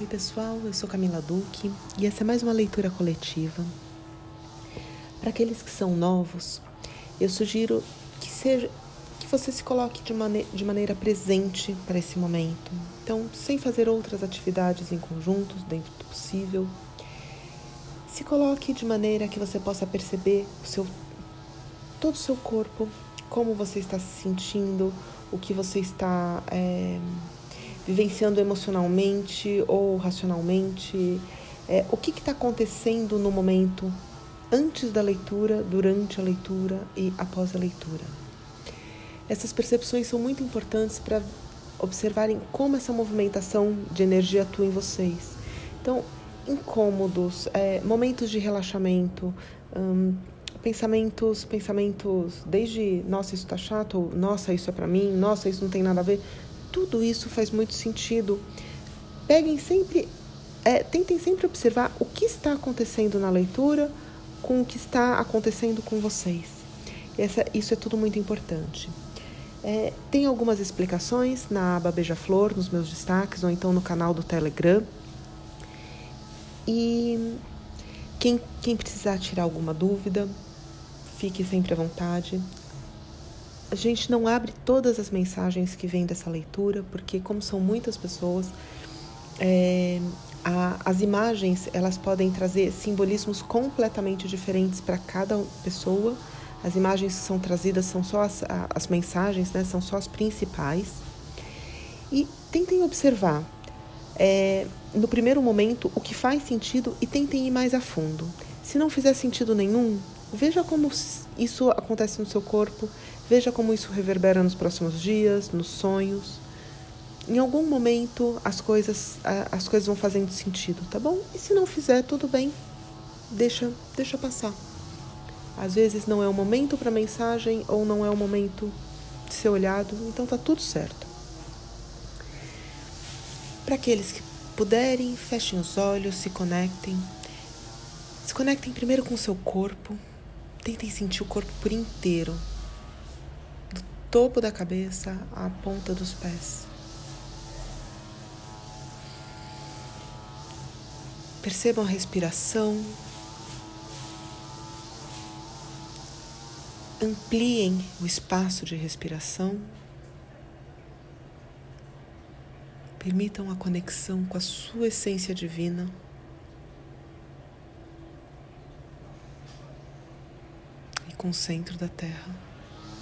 Oi, pessoal, eu sou Camila Duque e essa é mais uma leitura coletiva. Para aqueles que são novos, eu sugiro que seja que você se coloque de, mane de maneira presente para esse momento. Então, sem fazer outras atividades em conjuntos, dentro do possível, se coloque de maneira que você possa perceber o seu todo o seu corpo, como você está se sentindo, o que você está é, vivenciando emocionalmente ou racionalmente, é, o que está acontecendo no momento antes da leitura, durante a leitura e após a leitura. Essas percepções são muito importantes para observarem como essa movimentação de energia atua em vocês. Então, incômodos, é, momentos de relaxamento, hum, pensamentos, pensamentos desde nossa isso tá chato, nossa isso é para mim, nossa isso não tem nada a ver, tudo isso faz muito sentido. Peguem sempre, é, tentem sempre observar o que está acontecendo na leitura com o que está acontecendo com vocês. Essa, isso é tudo muito importante. É, tem algumas explicações na aba Beija-Flor, nos meus destaques, ou então no canal do Telegram. E quem, quem precisar tirar alguma dúvida, fique sempre à vontade. A gente não abre todas as mensagens que vêm dessa leitura, porque como são muitas pessoas, é, a, as imagens elas podem trazer simbolismos completamente diferentes para cada pessoa. As imagens que são trazidas são só as, as mensagens, né, são só as principais. E tentem observar, é, no primeiro momento, o que faz sentido e tentem ir mais a fundo. Se não fizer sentido nenhum, Veja como isso acontece no seu corpo, veja como isso reverbera nos próximos dias, nos sonhos. Em algum momento as coisas as coisas vão fazendo sentido, tá bom? E se não fizer, tudo bem. Deixa, deixa passar. Às vezes não é o momento para mensagem ou não é o momento de ser olhado, então tá tudo certo. Para aqueles que puderem, fechem os olhos, se conectem. Se conectem primeiro com o seu corpo. Tentem sentir o corpo por inteiro, topo da cabeça à ponta dos pés. Percebam a respiração. Ampliem o espaço de respiração. Permitam a conexão com a sua essência divina. com o centro da Terra.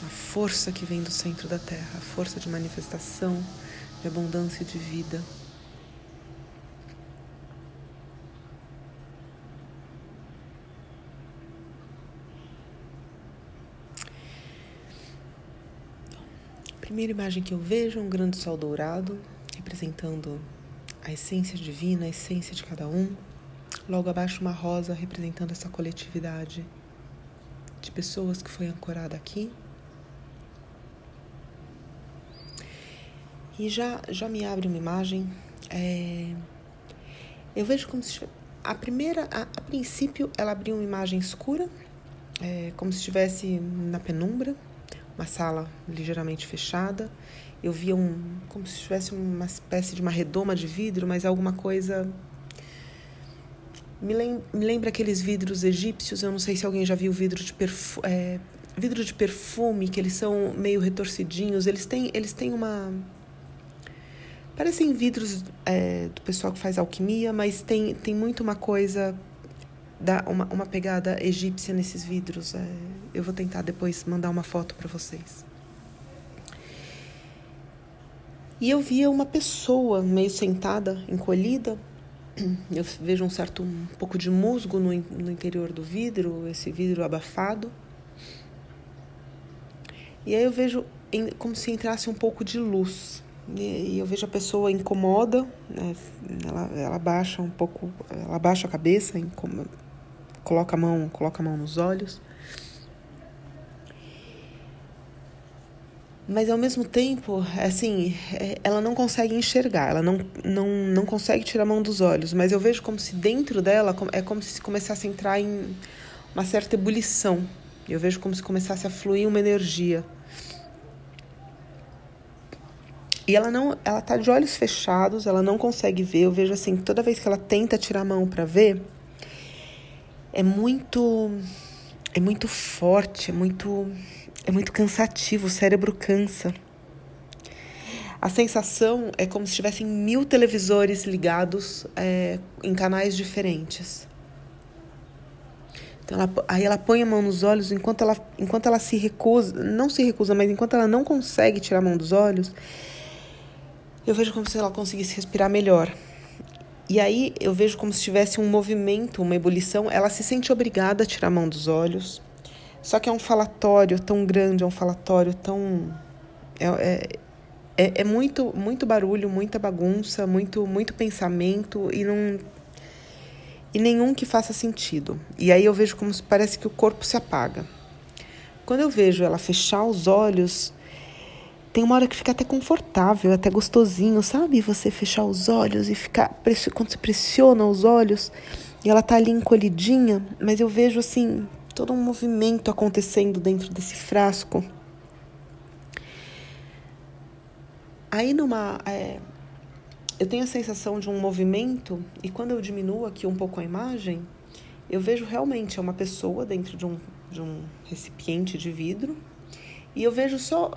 A força que vem do centro da Terra, a força de manifestação, de abundância de vida. A primeira imagem que eu vejo é um grande sol dourado, representando a essência divina, a essência de cada um. Logo abaixo, uma rosa representando essa coletividade de pessoas que foi ancorada aqui. E já, já me abre uma imagem. É, eu vejo como se a primeira, a, a princípio, ela abriu uma imagem escura, é, como se estivesse na penumbra, uma sala ligeiramente fechada. Eu via um, como se tivesse uma espécie de uma redoma de vidro, mas alguma coisa me, lem me lembra aqueles vidros egípcios, eu não sei se alguém já viu vidro de, perfu é, vidro de perfume, que eles são meio retorcidinhos, eles têm, eles têm uma... Parecem vidros é, do pessoal que faz alquimia, mas tem, tem muito uma coisa, da, uma, uma pegada egípcia nesses vidros. É, eu vou tentar depois mandar uma foto para vocês. E eu via uma pessoa meio sentada, encolhida, eu vejo um certo um pouco de musgo no, no interior do vidro, esse vidro abafado. E aí eu vejo como se entrasse um pouco de luz. E, eu vejo a pessoa incomoda, né? ela, ela baixa um pouco, ela baixa a cabeça, incomoda, coloca a mão, coloca a mão nos olhos. mas ao mesmo tempo, assim, é, ela não consegue enxergar, ela não, não, não consegue tirar a mão dos olhos, mas eu vejo como se dentro dela é como se começasse a entrar em uma certa ebulição. Eu vejo como se começasse a fluir uma energia. E ela não, ela tá de olhos fechados, ela não consegue ver. Eu vejo assim, toda vez que ela tenta tirar a mão para ver, é muito é muito forte, é muito é muito cansativo, o cérebro cansa. A sensação é como se tivessem mil televisores ligados é, em canais diferentes. Então ela, aí ela põe a mão nos olhos enquanto ela, enquanto ela se recusa, não se recusa, mas enquanto ela não consegue tirar a mão dos olhos, eu vejo como se ela conseguisse respirar melhor. E aí eu vejo como se tivesse um movimento, uma ebulição. Ela se sente obrigada a tirar a mão dos olhos. Só que é um falatório tão grande, é um falatório tão. É, é, é, é muito, muito barulho, muita bagunça, muito, muito pensamento e não. E nenhum que faça sentido. E aí eu vejo como se parece que o corpo se apaga. Quando eu vejo ela fechar os olhos, tem uma hora que fica até confortável, até gostosinho, sabe? Você fechar os olhos e ficar. Quando você pressiona os olhos e ela tá ali encolhidinha, mas eu vejo assim, todo um movimento acontecendo dentro desse frasco. Aí numa. É, eu tenho a sensação de um movimento, e quando eu diminuo aqui um pouco a imagem, eu vejo realmente é uma pessoa dentro de um, de um recipiente de vidro. E eu vejo só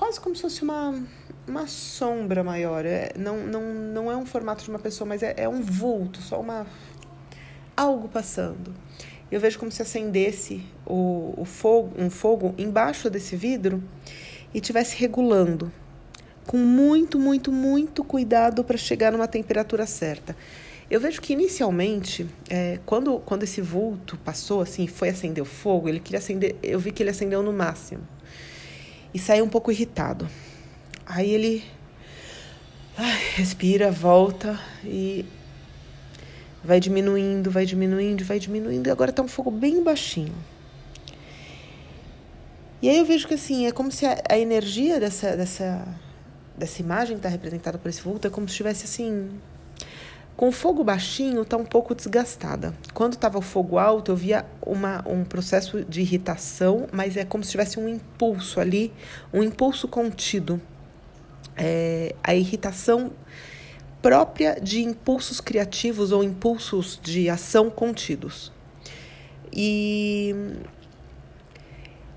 quase como se fosse uma, uma sombra maior. É, não, não, não é um formato de uma pessoa, mas é, é um vulto, só uma algo passando. Eu vejo como se acendesse o, o fogo, um fogo embaixo desse vidro e tivesse regulando com muito, muito, muito cuidado para chegar numa temperatura certa. Eu vejo que inicialmente, é, quando, quando esse vulto passou, assim, foi acender o fogo, ele queria acender, eu vi que ele acendeu no máximo e sai um pouco irritado. Aí ele ai, respira, volta e vai diminuindo, vai diminuindo, vai diminuindo e agora tá um fogo bem baixinho. E aí eu vejo que assim, é como se a, a energia dessa, dessa, dessa imagem que está representada por esse vulto é como se estivesse assim com fogo baixinho, está um pouco desgastada. Quando estava o fogo alto, eu via uma, um processo de irritação, mas é como se tivesse um impulso ali, um impulso contido. É, a irritação própria de impulsos criativos ou impulsos de ação contidos. E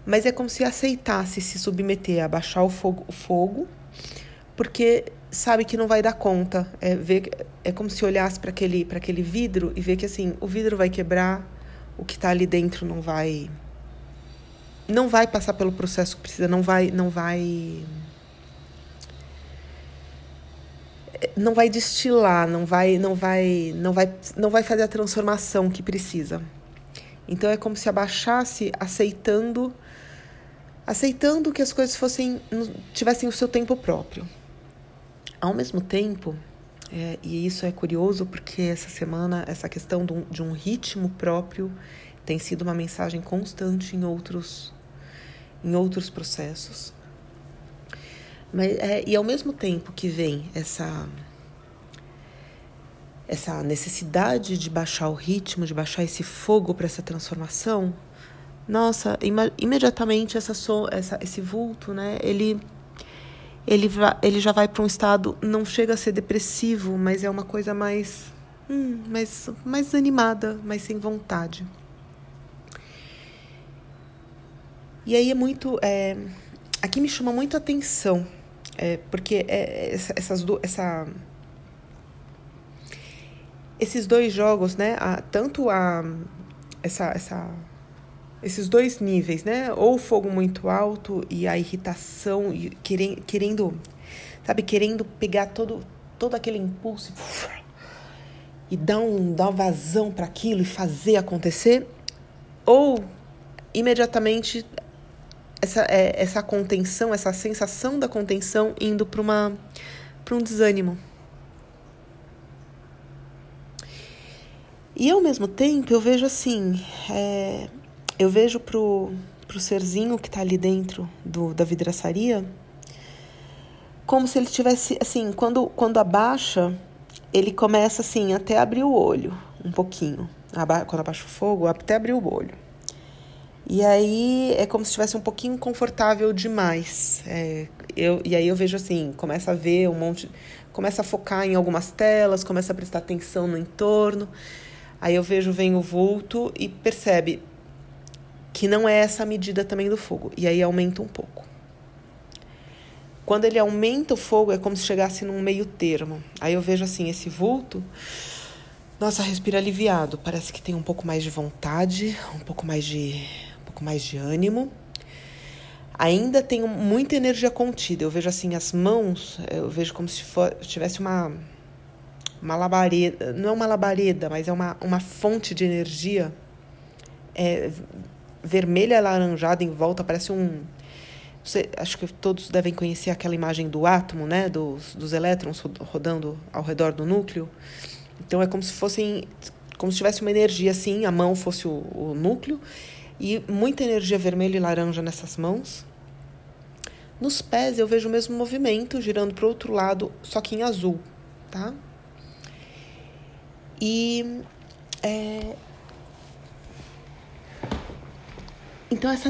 mas é como se aceitasse se submeter a baixar o fogo, o fogo porque sabe que não vai dar conta. É, ver, é como se olhasse para aquele, aquele vidro e ver que assim, o vidro vai quebrar, o que está ali dentro não vai não vai passar pelo processo que precisa, não vai não vai não vai destilar, não vai não vai não vai não vai fazer a transformação que precisa. Então é como se abaixasse aceitando aceitando que as coisas fossem tivessem o seu tempo próprio. Ao mesmo tempo, é, e isso é curioso porque essa semana essa questão de um, de um ritmo próprio tem sido uma mensagem constante em outros em outros processos. Mas, é, e ao mesmo tempo que vem essa essa necessidade de baixar o ritmo, de baixar esse fogo para essa transformação, nossa, imediatamente essa, essa esse vulto, né? Ele ele, ele já vai para um estado, não chega a ser depressivo, mas é uma coisa mais, hum, mais, mais animada, mais sem vontade. E aí é muito. É, aqui me chama muito a atenção, é, porque é, essa, essas do, essa, esses dois jogos, né? A, tanto a, essa, essa esses dois níveis, né? Ou fogo muito alto e a irritação, e querendo, sabe, querendo pegar todo, todo aquele impulso e dar, um, dar uma vazão para aquilo e fazer acontecer. Ou imediatamente essa, é, essa contenção, essa sensação da contenção indo para um desânimo. E ao mesmo tempo eu vejo assim, é, eu vejo pro, pro serzinho que tá ali dentro do, da vidraçaria como se ele tivesse, assim, quando, quando abaixa, ele começa, assim, até abrir o olho um pouquinho. Aba quando abaixa o fogo, até abrir o olho. E aí é como se estivesse um pouquinho confortável demais. É, Eu, e aí eu vejo assim, começa a ver um monte, começa a focar em algumas telas, começa a prestar atenção no entorno. Aí eu vejo, vem o vulto e percebe que não é essa a medida também do fogo. E aí aumenta um pouco. Quando ele aumenta o fogo, é como se chegasse num meio termo. Aí eu vejo assim, esse vulto. Nossa, respira aliviado. Parece que tem um pouco mais de vontade, um pouco mais de, um pouco mais de ânimo. Ainda tem muita energia contida. Eu vejo assim as mãos, eu vejo como se for, tivesse uma uma labareda, não é uma labareda, mas é uma, uma fonte de energia é, vermelha alaranjada em volta, parece um. Acho que todos devem conhecer aquela imagem do átomo, né? Dos, dos elétrons rodando ao redor do núcleo. Então é como se fossem. Como se tivesse uma energia assim, a mão fosse o, o núcleo, e muita energia vermelha e laranja nessas mãos. Nos pés eu vejo o mesmo movimento girando para o outro lado, só que em azul, tá? E é, Então, essa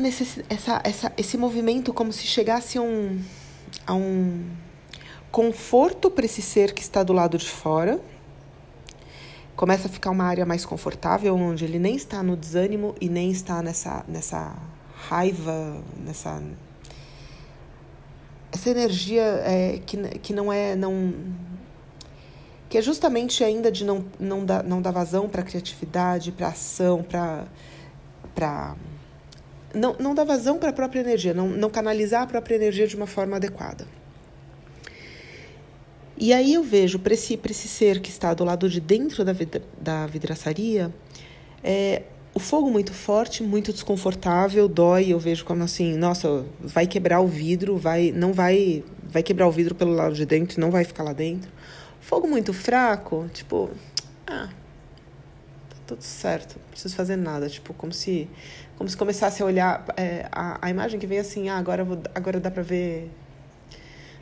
essa, essa, esse movimento, como se chegasse a um, a um conforto para esse ser que está do lado de fora, começa a ficar uma área mais confortável, onde ele nem está no desânimo e nem está nessa, nessa raiva, nessa. Essa energia é, que, que não é. Não, que é justamente ainda de não, não, dar, não dar vazão para criatividade, para ação, para não, não dá vazão para a própria energia, não, não canalizar a própria energia de uma forma adequada. E aí eu vejo para esse, esse ser que está do lado de dentro da, vidra, da vidraçaria, é, o fogo muito forte, muito desconfortável, dói. Eu vejo como assim, nossa, vai quebrar o vidro, vai, não vai, vai quebrar o vidro pelo lado de dentro, não vai ficar lá dentro. Fogo muito fraco, tipo, ah, tá tudo certo, não preciso fazer nada, tipo, como se como se começasse a olhar é, a, a imagem que vem assim, ah, agora, vou, agora dá para ver.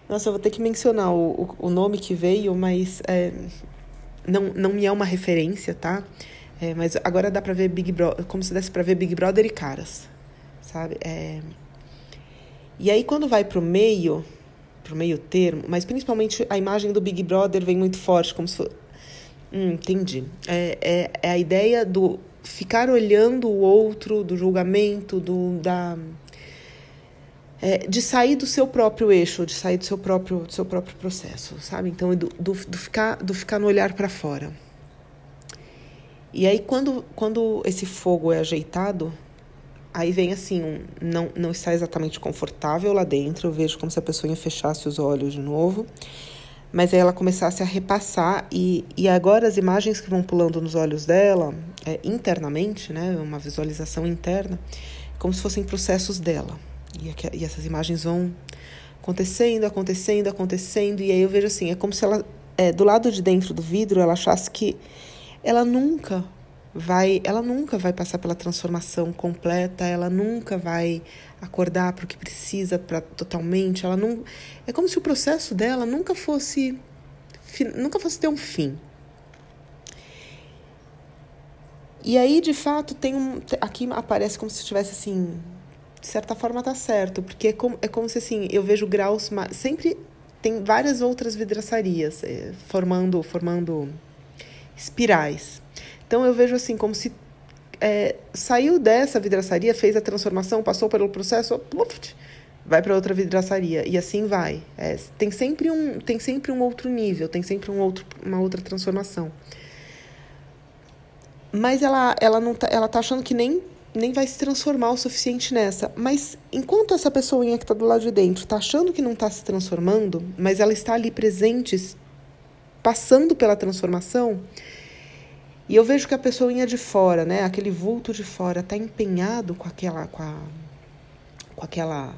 Nossa, eu vou ter que mencionar o, o, o nome que veio, mas é, não, não me é uma referência, tá? É, mas agora dá para ver Big Brother, como se desse para ver Big Brother e caras, sabe? É... E aí quando vai pro meio, pro meio termo, mas principalmente a imagem do Big Brother vem muito forte, como se. Hum, entendi. É, é, é a ideia do ficar olhando o outro, do julgamento, do, da, é, de sair do seu próprio eixo, de sair do seu próprio, do seu próprio processo, sabe? Então, do, do, do ficar, do ficar no olhar para fora. E aí, quando, quando esse fogo é ajeitado, aí vem assim, um, não, não está exatamente confortável lá dentro, eu vejo como se a pessoa fechasse os olhos de novo mas ela começasse a repassar e, e agora as imagens que vão pulando nos olhos dela, é, internamente, né, uma visualização interna, como se fossem processos dela. E, e essas imagens vão acontecendo, acontecendo, acontecendo, e aí eu vejo assim, é como se ela, é, do lado de dentro do vidro, ela achasse que ela nunca vai, ela nunca vai passar pela transformação completa, ela nunca vai acordar para o que precisa para totalmente, ela não é como se o processo dela nunca fosse nunca fosse ter um fim. E aí, de fato, tem um aqui aparece como se tivesse assim, de certa forma tá certo, porque é como, é como se assim, eu vejo graus sempre tem várias outras vidraçarias eh, formando formando espirais. Então eu vejo assim como se é, saiu dessa vidraçaria, fez a transformação, passou pelo processo, vai para outra vidraçaria e assim vai. É, tem sempre um tem sempre um outro nível, tem sempre um outro, uma outra transformação. Mas ela ela não tá, ela tá achando que nem nem vai se transformar o suficiente nessa. Mas enquanto essa pessoinha que está do lado de dentro está achando que não está se transformando, mas ela está ali presente, passando pela transformação, e eu vejo que a pessoinha de fora, né, aquele vulto de fora, está empenhado com aquela, com, a, com aquela,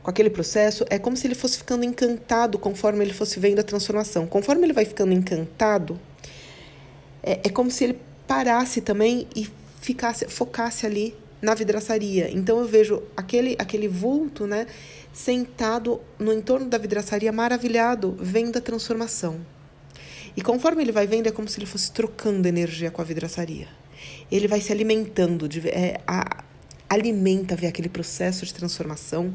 com aquele processo. É como se ele fosse ficando encantado conforme ele fosse vendo a transformação. Conforme ele vai ficando encantado, é, é como se ele parasse também e ficasse, focasse ali na vidraçaria. Então eu vejo aquele, aquele vulto, né, sentado no entorno da vidraçaria, maravilhado, vendo a transformação. E conforme ele vai vendo, é como se ele fosse trocando energia com a vidraçaria. Ele vai se alimentando de. É, a, alimenta ver aquele processo de transformação.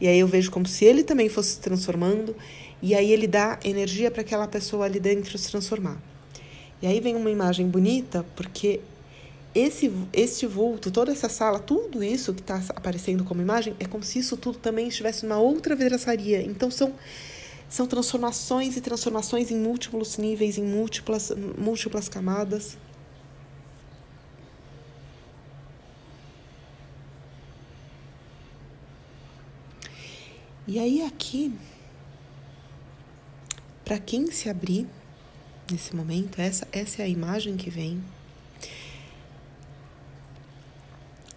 E aí eu vejo como se ele também fosse se transformando. E aí ele dá energia para aquela pessoa ali dentro se transformar. E aí vem uma imagem bonita, porque esse, este vulto, toda essa sala, tudo isso que está aparecendo como imagem, é como se isso tudo também estivesse numa outra vidraçaria. Então são, são transformações e transformações em múltiplos níveis, em múltiplas, múltiplas camadas. E aí aqui, para quem se abrir nesse momento, essa, essa é a imagem que vem.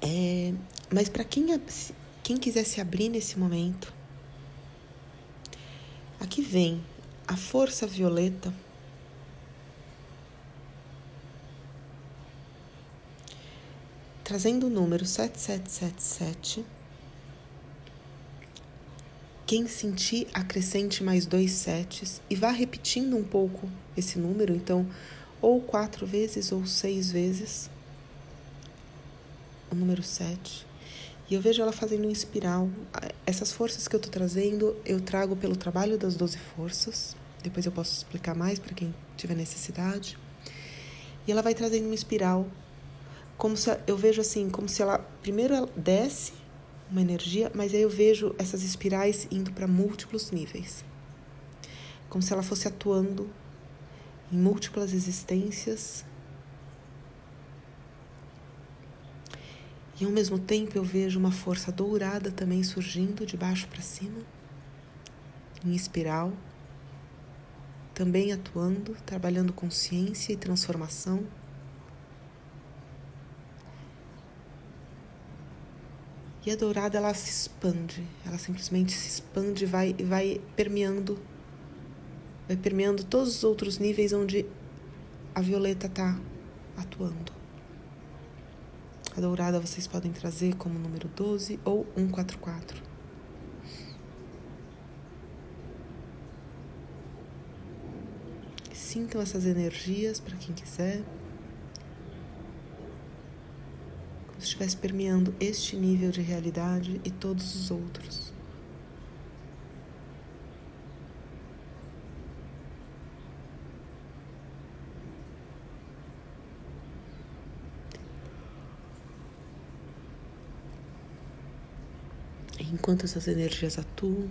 É, mas para quem, quem quiser se abrir nesse momento, aqui vem a força violeta. Trazendo o número 7777 quem sentir, acrescente mais dois setes e vá repetindo um pouco esse número, então, ou quatro vezes ou seis vezes o número sete. E eu vejo ela fazendo um espiral. Essas forças que eu estou trazendo, eu trago pelo trabalho das 12 forças. Depois eu posso explicar mais para quem tiver necessidade. E ela vai trazendo uma espiral, como se eu vejo assim, como se ela primeiro ela desce uma energia, mas aí eu vejo essas espirais indo para múltiplos níveis. Como se ela fosse atuando em múltiplas existências. E ao mesmo tempo eu vejo uma força dourada também surgindo de baixo para cima, em espiral, também atuando, trabalhando consciência e transformação. E a dourada ela se expande, ela simplesmente se expande e vai, vai permeando, vai permeando todos os outros níveis onde a violeta está atuando. A dourada vocês podem trazer como número 12 ou 144. Sintam essas energias para quem quiser. se estivesse permeando este nível de realidade e todos os outros. Enquanto essas energias atuam,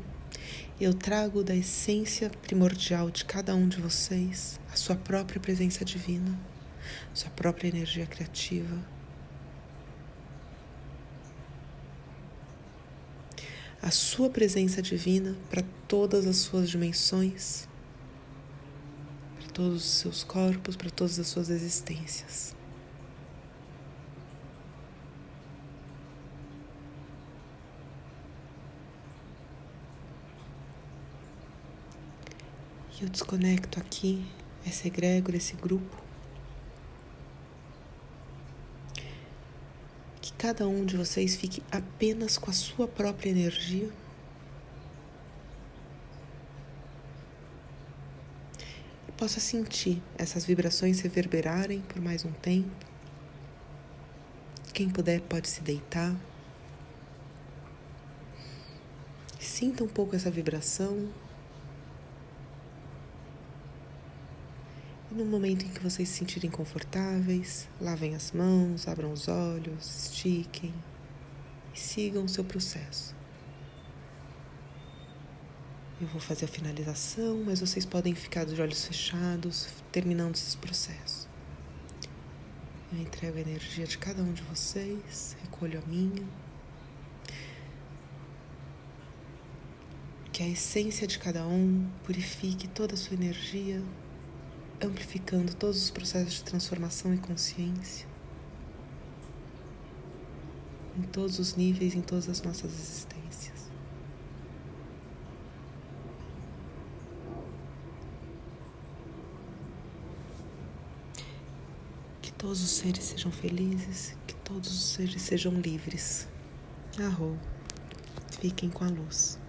eu trago da essência primordial de cada um de vocês a sua própria presença divina, sua própria energia criativa, a sua presença divina para todas as suas dimensões, para todos os seus corpos, para todas as suas existências. Eu desconecto aqui essa egrégora, esse grupo cada um de vocês fique apenas com a sua própria energia. E possa sentir essas vibrações reverberarem por mais um tempo. Quem puder pode se deitar. Sinta um pouco essa vibração. E no momento em que vocês se sentirem confortáveis, lavem as mãos, abram os olhos, estiquem e sigam o seu processo. Eu vou fazer a finalização, mas vocês podem ficar de olhos fechados, terminando esse processo. Eu entrego a energia de cada um de vocês, recolho a minha. Que a essência de cada um purifique toda a sua energia amplificando todos os processos de transformação e consciência em todos os níveis, em todas as nossas existências. Que todos os seres sejam felizes, que todos os seres sejam livres. Arro, fiquem com a luz.